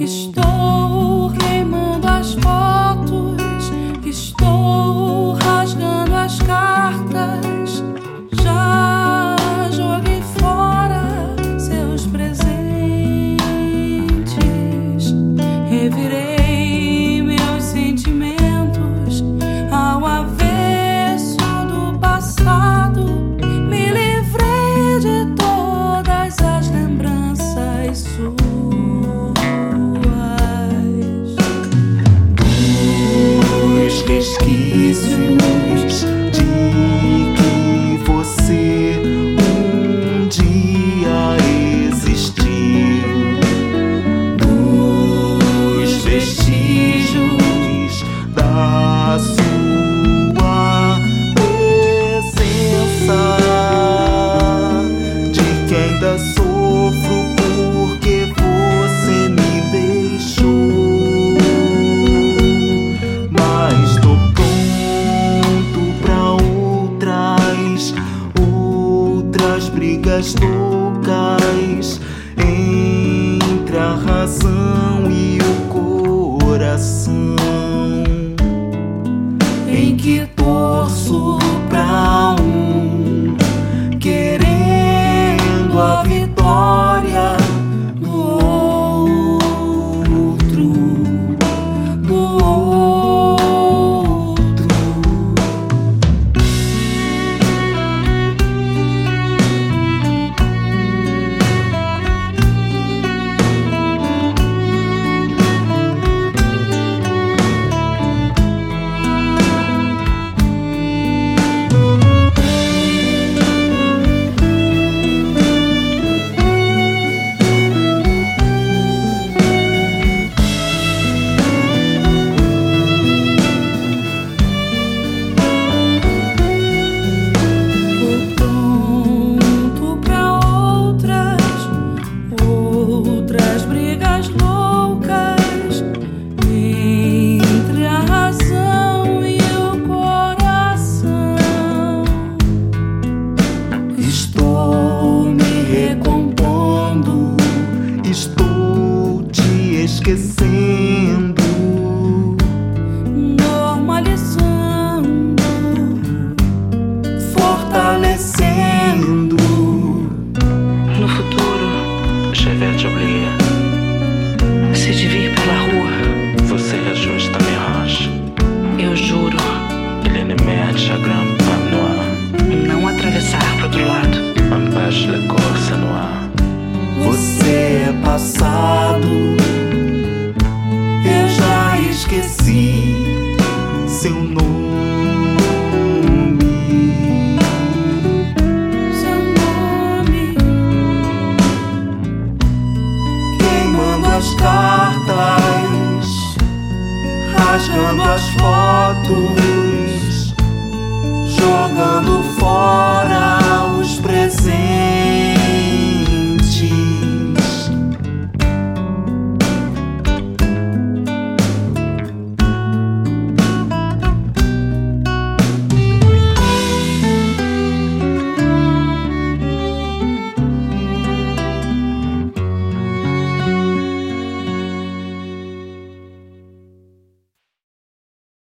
Estou queimando as fotos, estou rasgando as cartas. Já joguei fora seus presentes, revirei. pesquiso brigas loucas entre a razão e o coração, em que torço pra um querendo a vitória. que sim. rasgando as fotos, jogando fora.